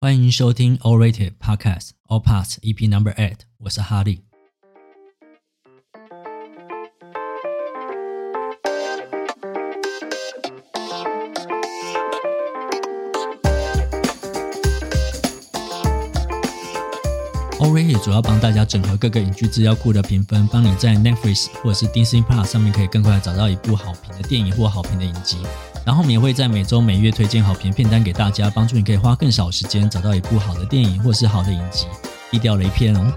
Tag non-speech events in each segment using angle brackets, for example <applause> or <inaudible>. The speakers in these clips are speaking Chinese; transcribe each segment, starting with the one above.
欢迎收听 All Rated Podcast All Parts EP Number Eight，我是哈利。 主要帮大家整合各个影剧资料库的评分，帮你在 Netflix 或者是 Disney Plus 上面可以更快找到一部好评的电影或好评的影集。然后我们也会在每周每月推荐好评片单给大家，帮助你可以花更少时间找到一部好的电影或是好的影集，避掉雷片哦。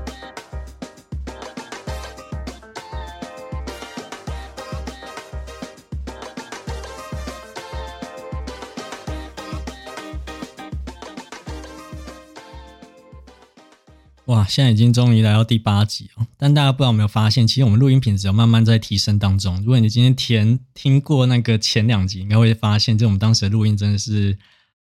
哇，现在已经终于来到第八集哦！但大家不知道有没有发现，其实我们录音品质有慢慢在提升当中。如果你今天填听过那个前两集，应该会发现，就我们当时的录音真的是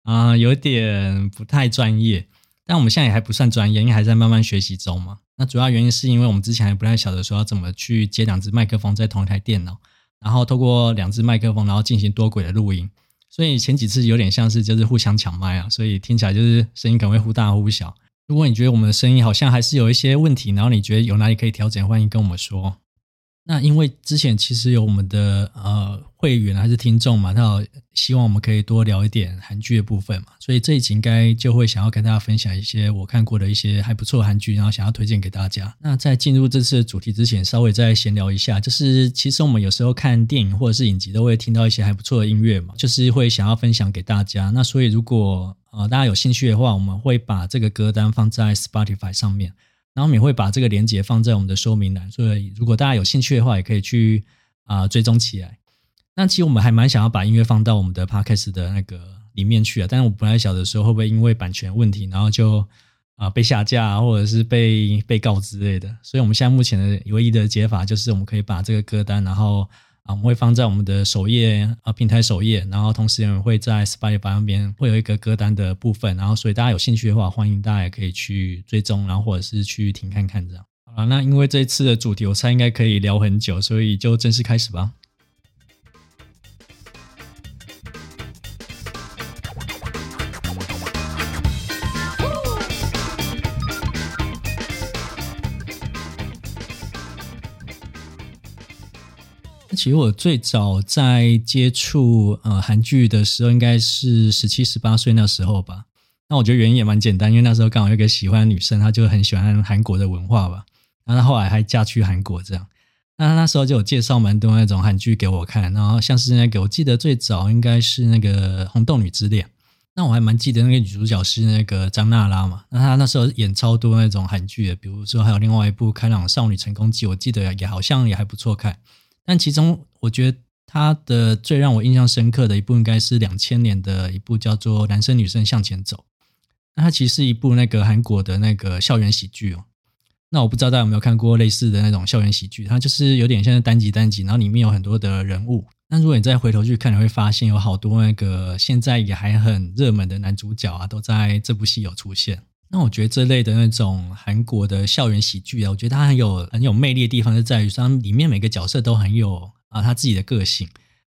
啊、有点不太专业。但我们现在也还不算专业，因为还在慢慢学习中嘛。那主要原因是因为我们之前还不太晓得说要怎么去接两只麦克风在同一台电脑，然后透过两只麦克风，然后进行多轨的录音。所以前几次有点像是就是互相抢麦啊，所以听起来就是声音可能会忽大忽小。如果你觉得我们的声音好像还是有一些问题，然后你觉得有哪里可以调整，欢迎跟我们说。那因为之前其实有我们的呃会员还是听众嘛，他希望我们可以多聊一点韩剧的部分嘛，所以这一集应该就会想要跟大家分享一些我看过的一些还不错韩剧，然后想要推荐给大家。那在进入这次的主题之前，稍微再闲聊一下，就是其实我们有时候看电影或者是影集都会听到一些还不错的音乐嘛，就是会想要分享给大家。那所以如果呃大家有兴趣的话，我们会把这个歌单放在 Spotify 上面。然后我们也会把这个链接放在我们的说明栏，所以如果大家有兴趣的话，也可以去啊、追踪起来。那其实我们还蛮想要把音乐放到我们的 podcast 的那个里面去啊，但是我本来小的时候会不会因为版权问题，然后就啊、被下架或者是被被告之类的。所以我们现在目前的唯一的解法就是我们可以把这个歌单，然后。啊，我们会放在我们的首页啊，平台首页，然后同时也会在 Spotify 那边会有一个歌单的部分，然后所以大家有兴趣的话，欢迎大家也可以去追踪，然后或者是去听看看这样。好了，那因为这一次的主题我猜应该可以聊很久，所以就正式开始吧。其实我最早在接触呃韩剧的时候，应该是十七十八岁那时候吧。那我觉得原因也蛮简单，因为那时候刚好有个喜欢的女生，她就很喜欢韩国的文化吧。然后她后来还嫁去韩国这样。那她那时候就有介绍蛮多那种韩剧给我看，然后像是那个我记得最早应该是那个《红豆女之恋》。那我还蛮记得那个女主角是那个张娜拉嘛。那她那时候演超多那种韩剧的，比如说还有另外一部《开朗少女成功记》，我记得也好像也还不错看。但其中，我觉得他的最让我印象深刻的一部，应该是两千年的一部叫做《男生女生向前走》。那它其实是一部那个韩国的那个校园喜剧哦。那我不知道大家有没有看过类似的那种校园喜剧？它就是有点像是单集单集，然后里面有很多的人物。那如果你再回头去看，你会发现有好多那个现在也还很热门的男主角啊，都在这部戏有出现。那我觉得这类的那种韩国的校园喜剧啊，我觉得它很有很有魅力的地方，就在于，它里面每个角色都很有啊他自己的个性，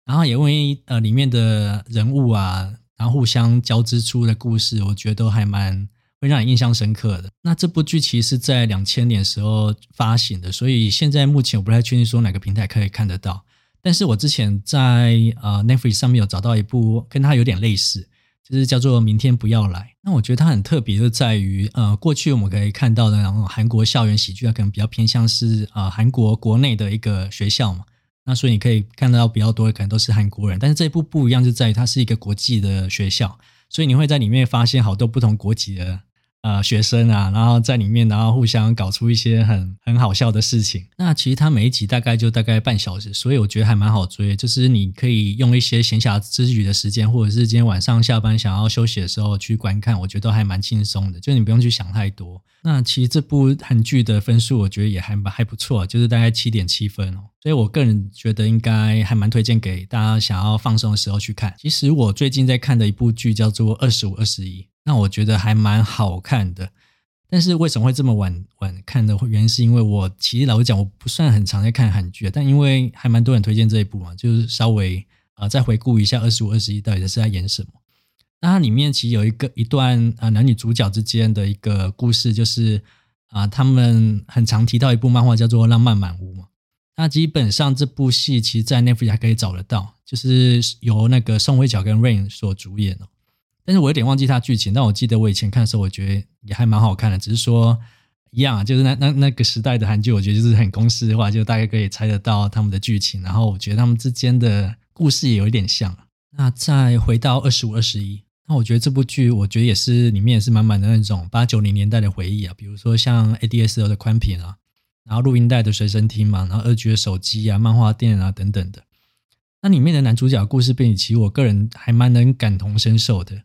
然后也因为呃里面的人物啊，然后互相交织出的故事，我觉得都还蛮会让你印象深刻的。那这部剧其实是在两千年时候发行的，所以现在目前我不太确定说哪个平台可以看得到，但是我之前在呃 Netflix 上面有找到一部跟它有点类似。就是叫做明天不要来。那我觉得它很特别，就在于呃，过去我们可以看到的，然后韩国校园喜剧，啊可能比较偏向是啊韩国国内的一个学校嘛。那所以你可以看到比较多的可能都是韩国人，但是这一部不一样，就在于它是一个国际的学校，所以你会在里面发现好多不同国籍的。呃，学生啊，然后在里面，然后互相搞出一些很很好笑的事情。那其实它每一集大概就大概半小时，所以我觉得还蛮好追。就是你可以用一些闲暇之余的时间，或者是今天晚上下班想要休息的时候去观看，我觉得都还蛮轻松的。就你不用去想太多。那其实这部韩剧的分数，我觉得也还蛮还不错，就是大概七点七分哦。所以我个人觉得应该还蛮推荐给大家想要放松的时候去看。其实我最近在看的一部剧叫做《二十五二十一》。那我觉得还蛮好看的，但是为什么会这么晚晚看的原因，是因为我其实老实讲，我不算很常在看韩剧，但因为还蛮多人推荐这一部嘛，就是稍微啊、再回顾一下《二十五二十一》到底是在演什么。那它里面其实有一个一段啊男女主角之间的一个故事，就是啊他们很常提到一部漫画叫做《浪漫满屋》嘛。那基本上这部戏其实，在 Netflix 还可以找得到，就是由那个宋慧乔跟 Rain 所主演哦。但是我有点忘记它剧情，但我记得我以前看的时候，我觉得也还蛮好看的。只是说一样啊，就是那那那个时代的韩剧，我觉得就是很公式化，就大概可以猜得到他们的剧情。然后我觉得他们之间的故事也有一点像。那再回到二十五二十一，那我觉得这部剧，我觉得也是里面也是满满的那种八九零年代的回忆啊，比如说像 ADSL 的宽频啊，然后录音带的随身听嘛，然后二 G 的手机啊、漫画店啊等等的。那里面的男主角故事背景，其实我个人还蛮能感同身受的。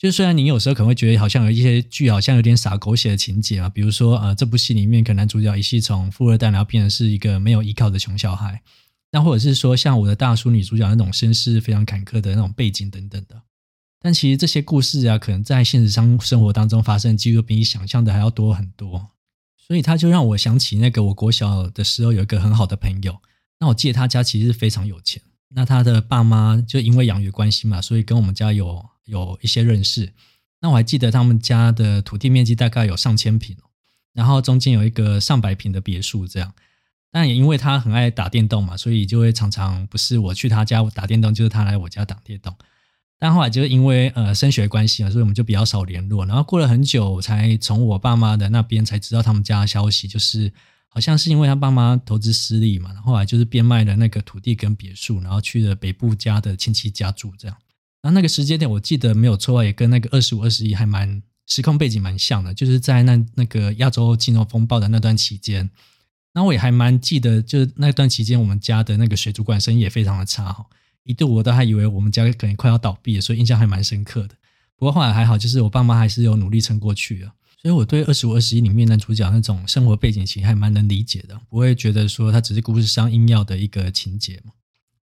就虽然你有时候可能会觉得好像有一些剧好像有点傻狗血的情节啊，比如说呃这部戏里面可能男主角一系从富二代然后变成是一个没有依靠的穷小孩，那或者是说像我的大叔女主角那种身世非常坎坷的那种背景等等的，但其实这些故事啊，可能在现实生生活当中发生几乎比你想象的还要多很多，所以他就让我想起那个我国小的时候有一个很好的朋友，那我记得他家其实是非常有钱，那他的爸妈就因为养育关系嘛，所以跟我们家有。有一些认识，那我还记得他们家的土地面积大概有上千平，然后中间有一个上百平的别墅，这样。但也因为他很爱打电动嘛，所以就会常常不是我去他家打电动，就是他来我家打电动。但后来就是因为呃升学关系啊，所以我们就比较少联络。然后过了很久，才从我爸妈的那边才知道他们家的消息，就是好像是因为他爸妈投资失利嘛，然后来就是变卖了那个土地跟别墅，然后去了北部家的亲戚家住这样。然后那个时间点，我记得没有错啊，也跟那个二十五、二十一还蛮时空背景蛮像的，就是在那那个亚洲金融风暴的那段期间。然后我也还蛮记得，就是那段期间，我们家的那个水族馆生意也非常的差哈，一度我都还以为我们家可能快要倒闭了，所以印象还蛮深刻的。不过后来还好，就是我爸妈还是有努力撑过去的。所以我对二十五、二十一里面男主角那种生活背景其实还蛮能理解的，不会觉得说他只是故事上硬要的一个情节嘛。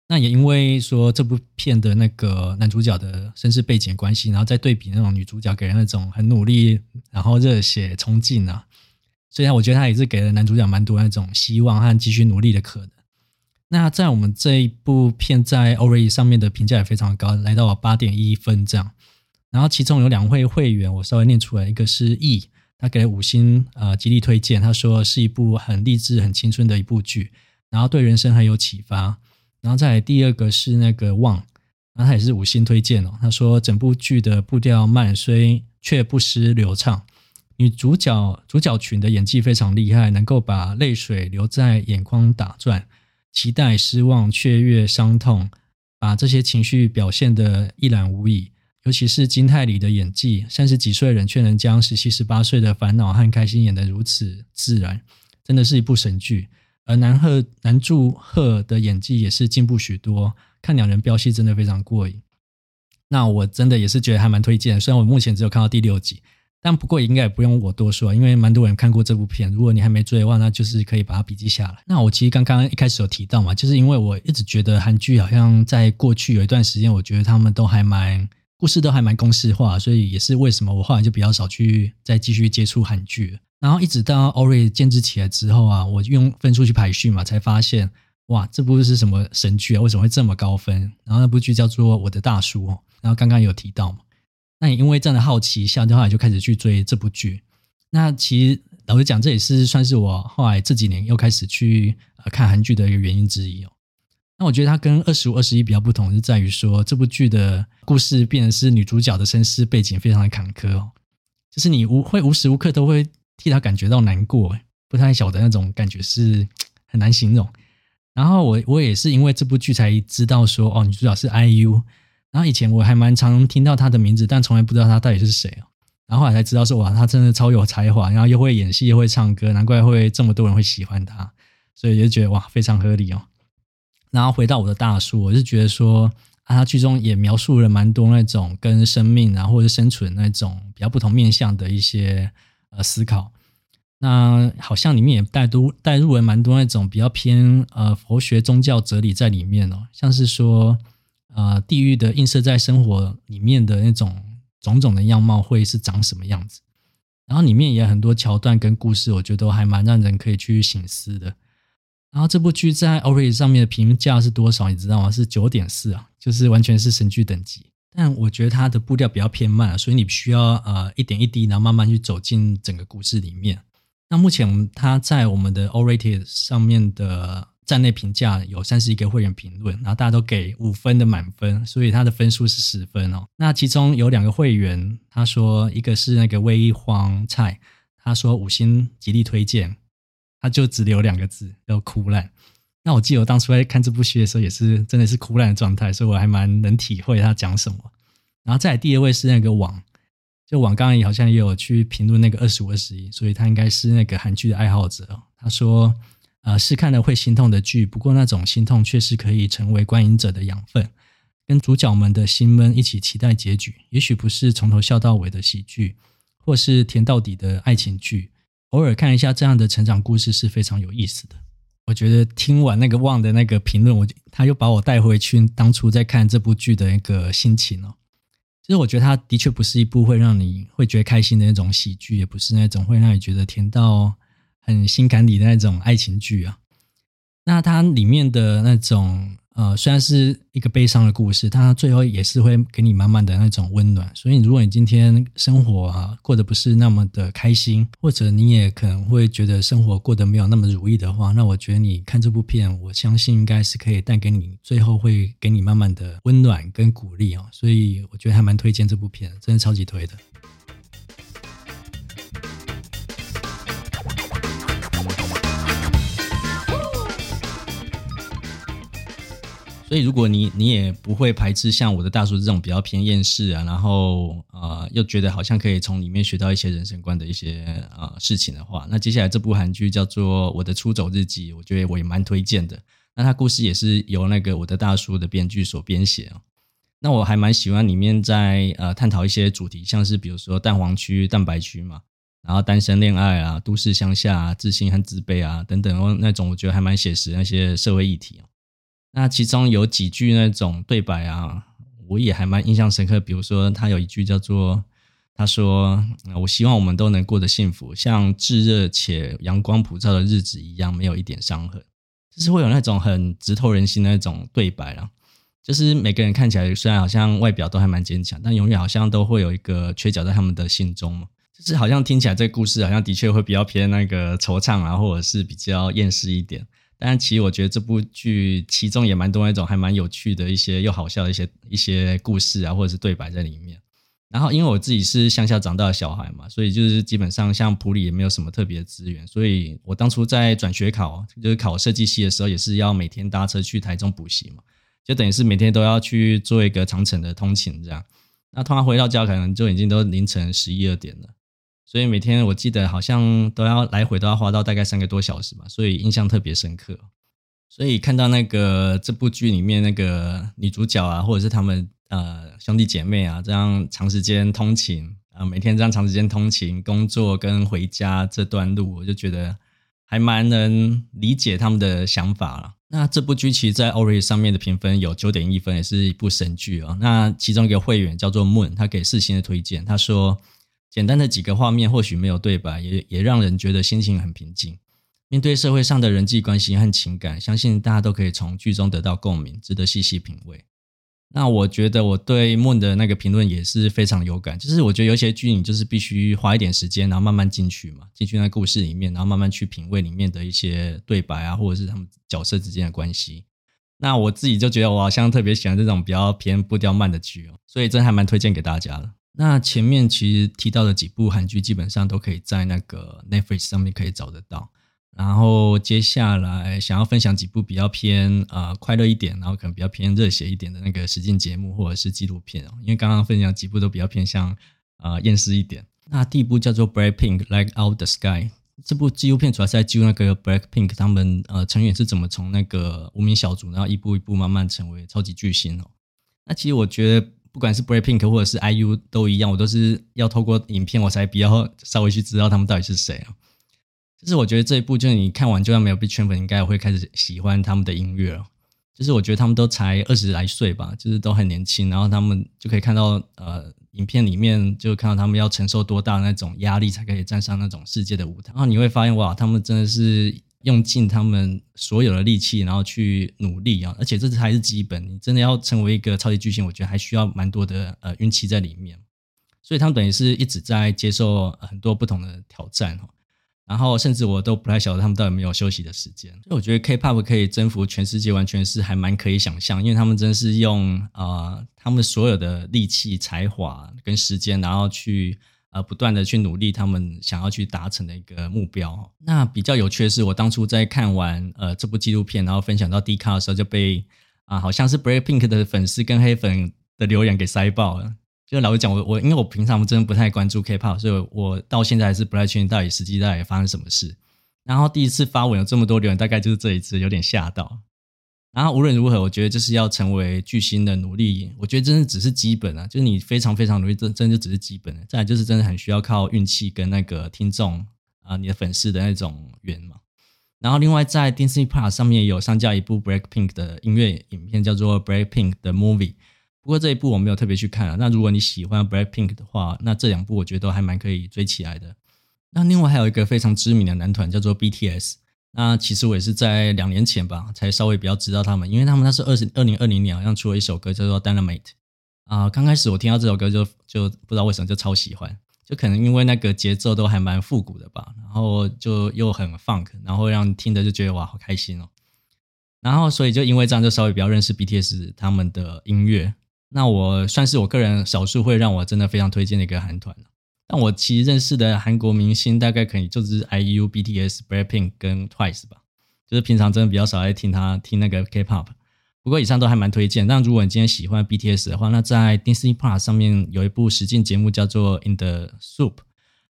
那也因为说这部片的那个男主角的身世背景关系，然后再对比那种女主角给人那种很努力，然后热血冲劲啊，所以呢我觉得他也是给了男主角蛮多那种希望和继续努力的可能。那在我们这一部片在 Awwrated 上面的评价也非常高，来到了八点一分这样。然后其中有两位会员，我稍微念出来，一个是 E，他给了五星呃极力推荐，他说是一部很励志、很青春的一部剧，然后对人生很有启发。然后再来第二个是那个旺，然后他也是五星推荐哦。他说整部剧的步调慢，虽却不失流畅。女主角主角群的演技非常厉害，能够把泪水留在眼眶打转，期待、失望、雀跃、伤痛，把这些情绪表现得一览无遗。尤其是金泰梨的演技，三十几岁人却能将十七、十八岁的烦恼和开心演得如此自然，真的是一部神剧。而南赫南柱赫的演技也是进步许多，看两人飙戏真的非常过瘾。那我真的也是觉得还蛮推荐，虽然我目前只有看到第六集，但不过应该也不用我多说，因为蛮多人看过这部片。如果你还没追的话，那就是可以把它笔记下来。那我其实刚刚一开始有提到嘛，就是因为我一直觉得韩剧好像在过去有一段时间，我觉得他们都还蛮故事都还蛮公式化，所以也是为什么我后来就比较少去再继续接触韩剧。然后一直到 Awwrated 建制起来之后啊，我用分数去排序嘛，才发现哇，这部是什么神剧啊？为什么会这么高分？然后那部剧叫做《我的大叔》哦，然后刚刚有提到嘛，那也因为这样的好奇下，后来就开始去追这部剧。那其实老实讲，这也是算是我后来这几年又开始去呃看韩剧的一个原因之一哦。那我觉得它跟二十五、二十一比较不同，是在于说这部剧的故事变成是女主角的身世背景非常的坎坷哦，就是你无会无时无刻都会。替他感觉到难过，不太晓得那种感觉是 <tsk> 很难形容。然后我我也是因为这部剧才知道说，哦，女主角是 IU。然后以前我还蛮常听到她的名字，但从来不知道她到底是谁。然后后来才知道说，哇，她真的超有才华，然后又会演戏又会唱歌，难怪会这么多人会喜欢她。所以就觉得哇，非常合理哦。然后回到我的大叔，我是觉得说，啊，他剧中也描述了蛮多那种跟生命啊或者生存那种比较不同面向的一些。呃，思考，那好像里面也带都带入了蛮多那种比较偏呃佛学宗教哲理在里面哦，像是说呃地狱的映射在生活里面的那种种种的样貌会是长什么样子，然后里面也很多桥段跟故事，我觉得都还蛮让人可以去醒思的。然后这部剧在 o r i 上面的评价是多少？你知道吗？是九点四啊，就是完全是神剧等级。但我觉得它的步调比较偏慢，所以你需要呃一点一滴，然后慢慢去走进整个故事里面。那目前它在我们的 o r a t e d 上面的站内评价有三十一个会员评论，然后大家都给五分的满分，所以它的分数是十分哦。那其中有两个会员，他说一个是那个微黄菜，他说五星极力推荐，他就只留两个字，叫哭烂。那我记得我当初在看这部戏的时候，也是真的是哭烂的状态，所以我还蛮能体会他讲什么。然后再来第二位是那个网。就网刚刚也好像也有去评论那个二十五二十一，所以他应该是那个韩剧的爱好者。他说，呃，是看了会心痛的剧，不过那种心痛却是可以成为观影者的养分，跟主角们的心闷一起期待结局。也许不是从头笑到尾的喜剧，或是甜到底的爱情剧，偶尔看一下这样的成长故事是非常有意思的。我觉得听完那个旺的那个评论，我他又把我带回去当初在看这部剧的那个心情哦。其实我觉得它的确不是一部会让你会觉得开心的那种喜剧，也不是那种会让你觉得甜到很心坎里的那种爱情剧啊。那它里面的那种。呃，虽然是一个悲伤的故事，它最后也是会给你满满的那种温暖。所以，如果你今天生活啊过得不是那么的开心，或者你也可能会觉得生活过得没有那么如意的话，那我觉得你看这部片，我相信应该是可以带给你最后会给你满满的温暖跟鼓励哦。所以，我觉得还蛮推荐这部片，真的超级推的。所以，如果你你也不会排斥像我的大叔这种比较偏厌世啊，然后呃又觉得好像可以从里面学到一些人生观的一些呃事情的话，那接下来这部韩剧叫做《我的出走日记》，我觉得我也蛮推荐的。那它故事也是由那个我的大叔的编剧所编写哦。那我还蛮喜欢里面在呃探讨一些主题，像是比如说蛋黄区、蛋白区嘛，然后单身恋爱啊、都市乡下啊、自信和自卑啊等等那种，我觉得还蛮写实那些社会议题。那其中有几句那种对白啊，我也还蛮印象深刻。比如说，他有一句叫做：“他说，我希望我们都能过得幸福，像炙热且阳光普照的日子一样，没有一点伤痕。”就是会有那种很直透人心的那种对白啊。就是每个人看起来虽然好像外表都还蛮坚强，但永远好像都会有一个缺角在他们的心中嘛。就是好像听起来这个故事好像的确会比较偏那个惆怅啊，或者是比较厌世一点。但其实我觉得这部剧其中也蛮多那种还蛮有趣的一些又好笑的一些一些故事啊，或者是对白在里面。然后因为我自己是乡下长大的小孩嘛，所以就是基本上像普里也没有什么特别的资源，所以我当初在转学考就是考设计系的时候，也是要每天搭车去台中补习嘛，就等于是每天都要去做一个长程的通勤这样。那通常回到家可能就已经都凌晨十一二点了。所以每天我记得好像都要来回都要花到大概三个多小时吧，所以印象特别深刻。所以看到那个这部剧里面那个女主角啊，或者是他们呃兄弟姐妹啊，这样长时间通勤啊，每天这样长时间通勤工作跟回家这段路，我就觉得还蛮能理解他们的想法了。那这部剧其实，在 awwrated 上面的评分有九点一分，也是一部神剧啊。那其中一个会员叫做 Moon，他给四星的推荐，他说。简单的几个画面，或许没有对白，也也让人觉得心情很平静。面对社会上的人际关系和情感，相信大家都可以从剧中得到共鸣，值得细细品味。那我觉得我对 Moon 的那个评论也是非常有感，就是我觉得有些剧你就是必须花一点时间，然后慢慢进去嘛，进去那故事里面，然后慢慢去品味里面的一些对白啊，或者是他们角色之间的关系。那我自己就觉得我好像特别喜欢这种比较偏步调慢的剧哦，所以真还蛮推荐给大家的。那前面其实提到的几部韩剧，基本上都可以在那个 Netflix 上面可以找得到。然后接下来想要分享几部比较偏呃快乐一点，然后可能比较偏热血一点的那个实境节目或者是纪录片哦。因为刚刚分享几部都比较偏向呃厌世一点。那第一部叫做 Blackpink Like Out the Sky，这部纪录片主要是在记录那个 Blackpink 他们呃成员是怎么从那个无名小组，然后一步一步慢慢成为超级巨星哦。那其实我觉得。不管是 BLACKPINK 或者是 IU 都一样，我都是要透过影片我才比较稍微去知道他们到底是谁啊。就是我觉得这一部，就是你看完就算没有被圈粉，应该也会开始喜欢他们的音乐了。就是我觉得他们都才二十来岁吧，就是都很年轻，然后他们就可以看到呃，影片里面就看到他们要承受多大的那种压力，才可以站上那种世界的舞台。然后你会发现哇，他们真的是用尽他们所有的力气，然后去努力啊，而且这才是基本。你真的要成为一个超级巨星，我觉得还需要蛮多的呃运气在里面。所以他们等于是一直在接受很多不同的挑战哈。然后甚至我都不太晓得他们到底有没有休息的时间。所以我觉得 K-pop 可以征服全世界，完全是还蛮可以想象，因为他们真的是用啊、他们所有的力气、才华跟时间，然后去。呃，不断的去努力，他们想要去达成的一个目标。那比较有趣的是，我当初在看完呃这部纪录片，然后分享到 D 卡的时候，就被啊、好像是 Blackpink 的粉丝跟黑粉的留言给塞爆了。就老实讲，我我因为我平常真的不太关注 K-pop，所以我到现在还是不太确定到底实际到底发生什么事。然后第一次发文有这么多留言，大概就是这一次，有点吓到。然后无论如何，我觉得就是要成为巨星的努力，我觉得真的只是基本啊，就是你非常非常努力，真真的就只是基本。再来就是真的很需要靠运气跟那个听众啊，你的粉丝的那种缘嘛。然后另外在 Disney Plus 上面也有上架一部 Blackpink 的音乐影片，叫做 Blackpink 的 Movie。不过这一部我没有特别去看啊。那如果你喜欢 Blackpink 的话，那这两部我觉得都还蛮可以追起来的。那另外还有一个非常知名的男团叫做 BTS。那其实我也是在两年前吧，才稍微比较知道他们，因为他们那是二十二零二零年好像出了一首歌叫做《Dynamite》啊。刚开始我听到这首歌就就不知道为什么就超喜欢，就可能因为那个节奏都还蛮复古的吧，然后就又很 funk，然后让听的就觉得哇好开心哦。然后所以就因为这样就稍微比较认识 BTS 他们的音乐。那我算是我个人少数会让我真的非常推荐的一个韩团了。但我其实认识的韩国明星大概可以就是 IU、BTS、Blackpink 跟 Twice 吧，就是平常真的比较少爱听他听那个 K-pop。不过以上都还蛮推荐。但如果你今天喜欢 BTS 的话，那在 Disney Plus 上面有一部实境节目叫做 In the Soup，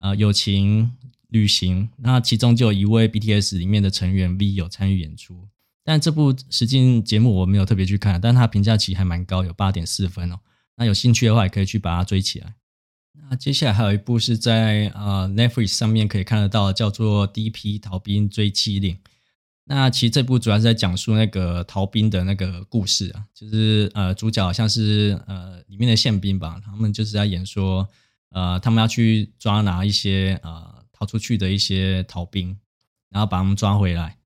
啊、友情旅行。那其中就有一位 BTS 里面的成员 V 有参与演出。但这部实境节目我没有特别去看，但它评价其实还蛮高，有八点四分哦。那有兴趣的话，也可以去把它追起来。那接下来还有一部是在呃 Netflix 上面可以看得到，叫做《D.P. 逃兵追缉令》。那其实这部主要是在讲述那个逃兵的那个故事啊，就是呃主角像是呃里面的宪兵吧，他们就是在演说呃他们要去抓拿一些呃逃出去的一些逃兵，然后把他们抓回来。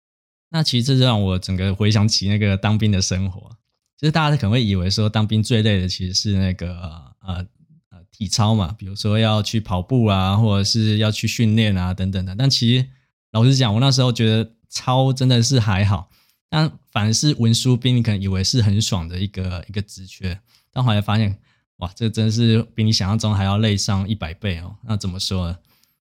那其实这让我整个回想起那个当兵的生活，就是大家可能会以为说当兵最累的其实是那个呃。体操嘛，比如说要去跑步啊，或者是要去训练啊，等等的。但其实老实讲，我那时候觉得操真的是还好，但反而是文书兵，你可能以为是很爽的一个一个职缺，但后来发现，哇，这真是比你想象中还要累上一百倍哦。那怎么说呢？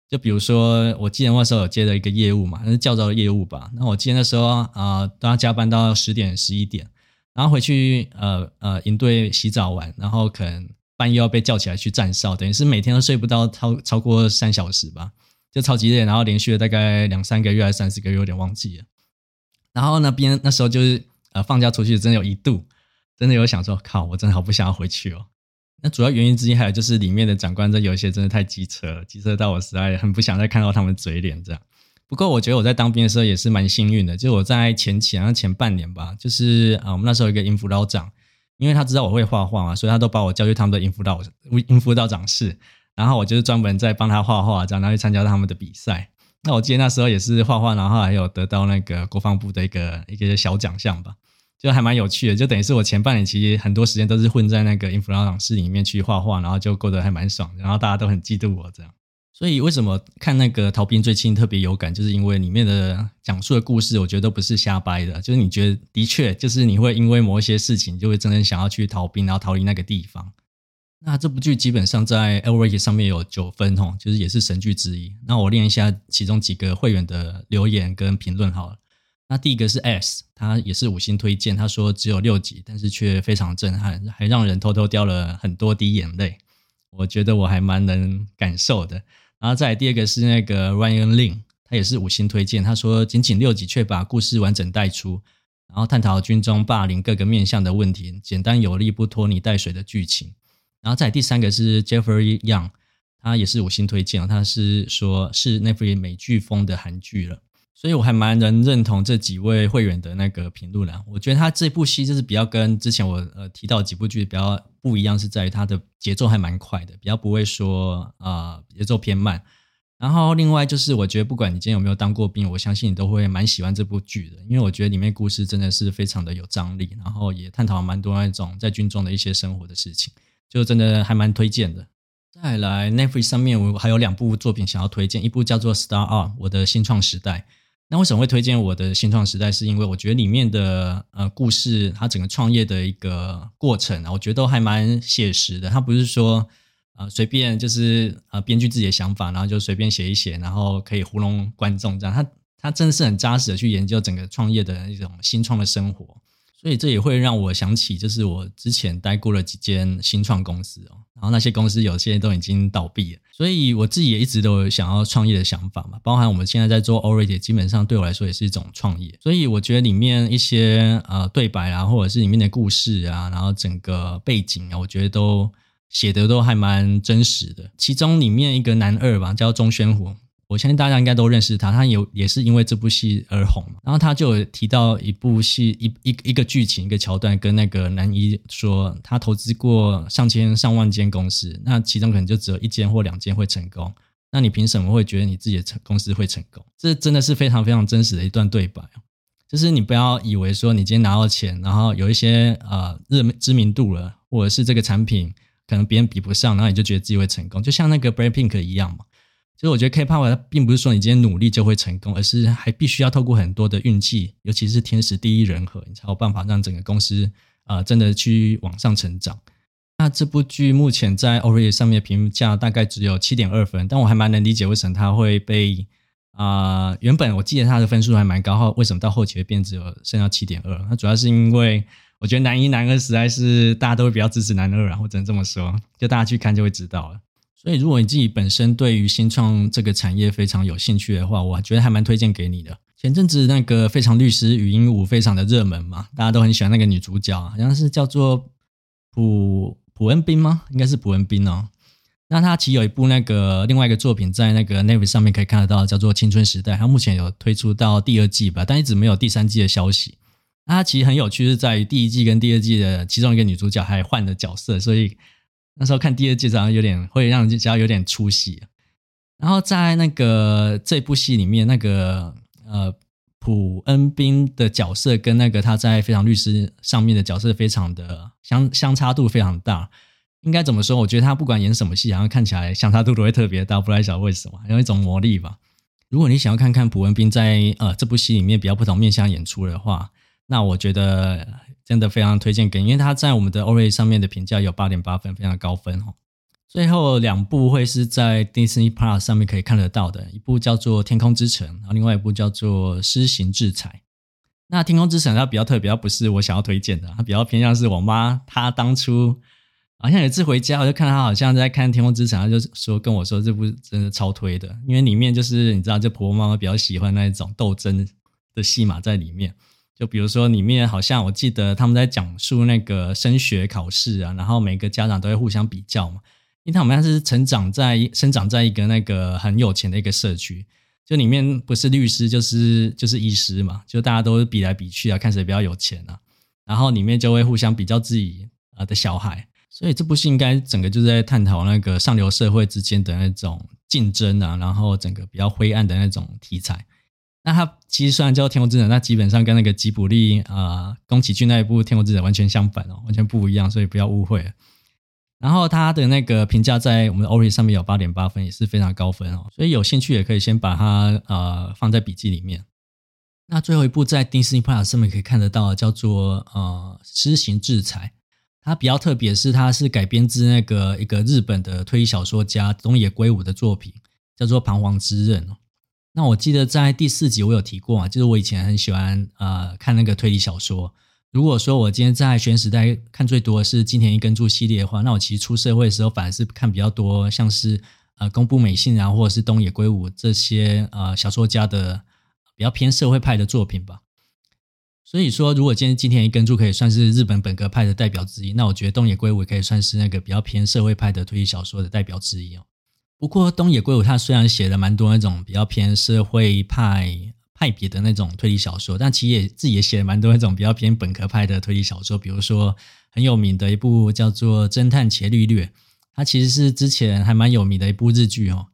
就比如说，我记得那时候有接了一个业务嘛，那是教招的业务吧。那我记得那时候啊、呃，都要加班到十点十一点，然后回去呃呃营队洗澡完，然后可能。半夜要被叫起来去站哨，等于是每天都睡不到超超过三小时吧，就超级累，然后连续了大概两三个月还是三四个月，有点忘记了。然后那边那时候就是呃放假出去，真的有一度真的有想说，靠，我真的好不想要回去哦。那主要原因之一还有就是里面的长官这有一些真的太机车了，机车到我实在很不想再看到他们嘴脸这样。不过我觉得我在当兵的时候也是蛮幸运的，就我在前期好像前半年吧，就是啊、我们那时候有一个营辅导长。因为他知道我会画画嘛，所以他都把我叫去他们的营辅导音辅导长室，然后我就是专门在帮他画画，这样然后去参加他们的比赛。那我记得那时候也是画画，然后还有得到那个国防部的一个一个小奖项吧，就还蛮有趣的。就等于是我前半年其实很多时间都是混在那个音辅导长室里面去画画，然后就过得还蛮爽，然后大家都很嫉妒我这样。所以为什么看那个逃兵追亲特别有感，就是因为里面的讲述的故事，我觉得都不是瞎掰的，就是你觉得的确，就是你会因为某一些事情，就会真正想要去逃兵，然后逃离那个地方。那这部剧基本上在 LRA 上面有九分哦，就是也是神剧之一。那我念一下其中几个会员的留言跟评论好了。那第一个是 S，他也是五星推荐，他说只有六集，但是却非常震撼，还让人偷偷掉了很多滴眼泪。我觉得我还蛮能感受的。然后再来第二个是那个 Ryan Lin，他也是五星推荐。他说仅仅六集却把故事完整带出，然后探讨军中霸凌各个面向的问题，简单有力，不拖泥带水的剧情。然后再来第三个是 Jeffrey Young，他也是五星推荐。他是说是 n e t f l i 美剧风的韩剧了。所以我还蛮能认同这几位会员的那个评论啦。我觉得他这部戏就是比较跟之前我呃提到几部剧比较不一样，是在于它的节奏还蛮快的，比较不会说啊节奏偏慢。然后另外就是，我觉得不管你今天有没有当过兵，我相信你都会蛮喜欢这部剧的，因为我觉得里面故事真的是非常的有张力，然后也探讨了蛮多那种在军中的一些生活的事情，就真的还蛮推荐的。再来，Netflix 上面我还有两部作品想要推荐，一部叫做《Start Up》，我的新创时代。那为什么会推荐我的新创时代？是因为我觉得里面的呃故事，它整个创业的一个过程啊，我觉得都还蛮写实的。它不是说。啊，随便就是啊，编剧自己的想法，然后就随便写一写，然后可以糊弄观众这样。它它真的是很扎实的去研究整个创业的一种新创的生活，所以这也会让我想起，就是我之前待过了几间新创公司哦，然后那些公司有些都已经倒闭了，所以我自己也一直都有想要创业的想法嘛。包含我们现在在做 Already，基本上对我来说也是一种创业。所以我觉得里面一些呃对白啊，或者是里面的故事啊，然后整个背景啊，我觉得都。写的都还蛮真实的，其中里面一个男二吧，叫钟宣虎，我相信大家应该都认识他，他有也是因为这部戏而红。然后他就有提到一部戏一一一个剧情一个桥段，跟那个男一说，他投资过上千上万间公司，那其中可能就只有一间或两间会成功，那你凭什么会觉得你自己的成公司会成功？这真的是非常非常真实的一段对白，就是你不要以为说你今天拿到钱，然后有一些呃热知名度了，或者是这个产品。可能别人比不上，然后你就觉得自己会成功，就像那个 BLACKPINK 一样嘛。其实我觉得 K-pop 它并不是说你今天努力就会成功，而是还必须要透过很多的运气，尤其是天时地利人和，你才有办法让整个公司啊、呃、真的去往上成长。那这部剧目前在 o r i 上面评价大概只有七点二分，但我还蛮能理解为什么它会被啊、原本我记得它的分数还蛮高，后为什么到后期会变只有剩下七点二？那主要是因为。我觉得男一、男二实在是大家都会比较支持男二啊，我只能这么说，就大家去看就会知道了。所以，如果你自己本身对于新创这个产业非常有兴趣的话，我觉得还蛮推荐给你的。前阵子那个《非常律师禹英禑》非常的热门嘛，大家都很喜欢那个女主角，好像是叫做朴朴恩斌吗？应该是朴恩斌哦。那他其实有一部那个另外一个作品在那个 Netflix 上面可以看得到，叫做《青春时代》，他目前有推出到第二季吧，但一直没有第三季的消息。那它其实很有趣，是在于第一季跟第二季的其中一个女主角还换了角色，所以那时候看第二季好像有点会让人家有点出戏。然后在那个这部戏里面，那个呃朴恩斌的角色跟那个他在《非常律师》上面的角色非常的相 <laughs> 相差度非常大。应该怎么说？我觉得他不管演什么戏，好像看起来相差度都会特别大，不太晓得为什么，有一种魔力吧。如果你想要看看朴恩斌在呃这部戏里面比较不同面向演出的话，那我觉得真的非常推荐给，因为他在我们的 o r a 上面的评价有八点八分，非常高分哦。最后两部会是在 Disney Plus 上面可以看得到的，一部叫做《天空之城》，然后另外一部叫做《施行制裁》。那《天空之城》它比较特别，它不是我想要推荐的，它比较偏向是我妈，她当初好像有一次回家，我就看她好像在看《天空之城》，她就说跟我说这部真的超推的，因为里面就是你知道，就婆婆妈妈比较喜欢那一种斗争的戏码在里面。就比如说，里面好像我记得他们在讲述那个升学考试啊，然后每个家长都会互相比较嘛。因为他们好像是成长在生长在一个那个很有钱的一个社区，就里面不是律师就是就是医师嘛，就大家都比来比去啊，看谁比较有钱啊。然后里面就会互相比较自己啊的小孩，所以这部戏应该整个就是在探讨那个上流社会之间的那种竞争啊，然后整个比较灰暗的那种题材。那它其实虽然叫《天空之城》，那基本上跟那个吉卜力啊、宫崎骏那一部《天空之城》完全相反哦，完全不一样，所以不要误会。然后它的那个评价在我们的 Awwrated 上面有八点八分，也是非常高分哦，所以有兴趣也可以先把它呃放在笔记里面。那最后一部在 Disney Plus 上面可以看得到，叫做呃《施行制裁》，它比较特别是它是改编自那个一个日本的推理小说家东野圭吾的作品，叫做《彷徨之刃》哦。那我记得在第四集我有提过啊，就是我以前很喜欢呃看那个推理小说。如果说我今天在学生时代看最多的是金田一耕助系列的话，那我其实出社会的时候反而是看比较多像是呃宫部美幸啊，或者是东野圭吾这些呃小说家的比较偏社会派的作品吧。所以说，如果今天金田一耕助可以算是日本本格派的代表之一，那我觉得东野圭吾可以算是那个比较偏社会派的推理小说的代表之一哦。不过东野圭吾他虽然写了蛮多那种比较偏社会派派别的那种推理小说，但其实也自己也写了蛮多那种比较偏本格派的推理小说，比如说很有名的一部叫做《侦探伽利略》，它其实是之前还蛮有名的一部日剧哦。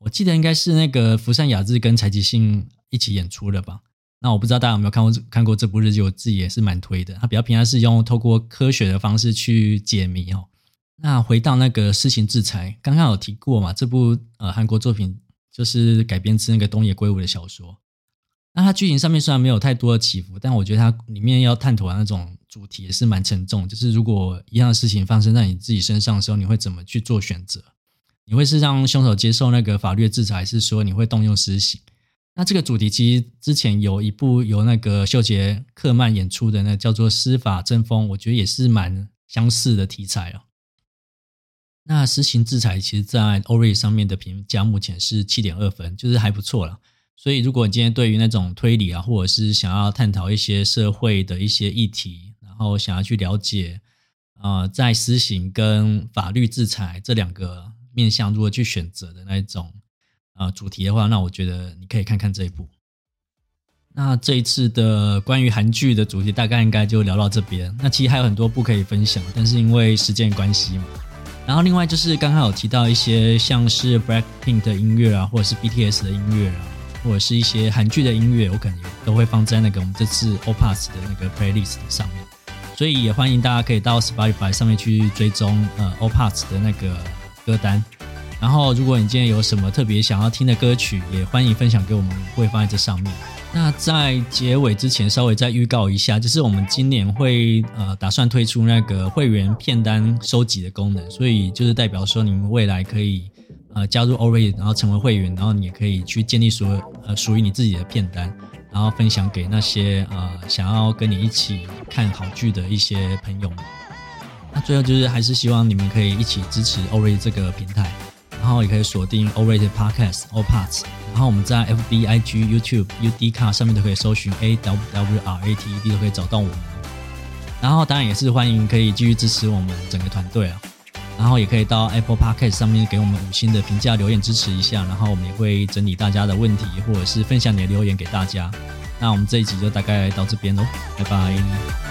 我记得应该是那个福山雅治跟柴崎幸一起演出的吧。那我不知道大家有没有看过看过这部日剧，我自己也是蛮推的。它比较偏向是用透过科学的方式去解谜哦。那回到那个私刑制裁，刚刚有提过嘛，这部呃韩国作品就是改编自那个东野圭吾的小说。那它剧情上面虽然没有太多的起伏，但我觉得它里面要探讨的那种主题也是蛮沉重。就是如果一样的事情发生在你自己身上的时候，你会怎么去做选择？你会是让凶手接受那个法律的制裁，还是说你会动用私刑？那这个主题其实之前有一部由那个秀杰克曼演出的，那叫做《司法争锋》，我觉得也是蛮相似的题材哦。那实行制裁其实，在 o r i 上面的评价目前是七点二分，就是还不错了。所以，如果你今天对于那种推理啊，或者是想要探讨一些社会的一些议题，然后想要去了解，呃，在私刑跟法律制裁这两个面向如何去选择的那一种。啊，主题的话，那我觉得你可以看看这一部。那这一次的关于韩剧的主题，大概应该就聊到这边。那其实还有很多部可以分享，但是因为时间关系嘛。然后另外就是刚刚有提到一些像是 Blackpink 的音乐啊，或者是 BTS 的音乐啊，或者是一些韩剧的音乐，我可能都会放在那个我们这次 All Parts 的那个 Playlist 上面。所以也欢迎大家可以到 Spotify 上面去追踪呃 All Parts 的那个歌单。然后，如果你今天有什么特别想要听的歌曲，也欢迎分享给我们，会放在这上面。那在结尾之前，稍微再预告一下，就是我们今年会呃打算推出那个会员片单收集的功能，所以就是代表说你们未来可以呃加入 awwrated，然后成为会员，然后你也可以去建立属呃属于你自己的片单，然后分享给那些呃想要跟你一起看好剧的一些朋友们。那最后就是还是希望你们可以一起支持 awwrated 这个平台。然后也可以锁定 awwrated Podcast All Parts，然后我们在 FB、IG、YouTube、udc 上面都可以搜寻 A W W R A T E D 都可以找到我们。然后当然也是欢迎可以继续支持我们整个团队啊。然后也可以到 Apple Podcast 上面给我们五星的评价留言支持一下。然后我们也会整理大家的问题，或者是分享你的留言给大家。那我们这一集就大概到这边喽，拜拜。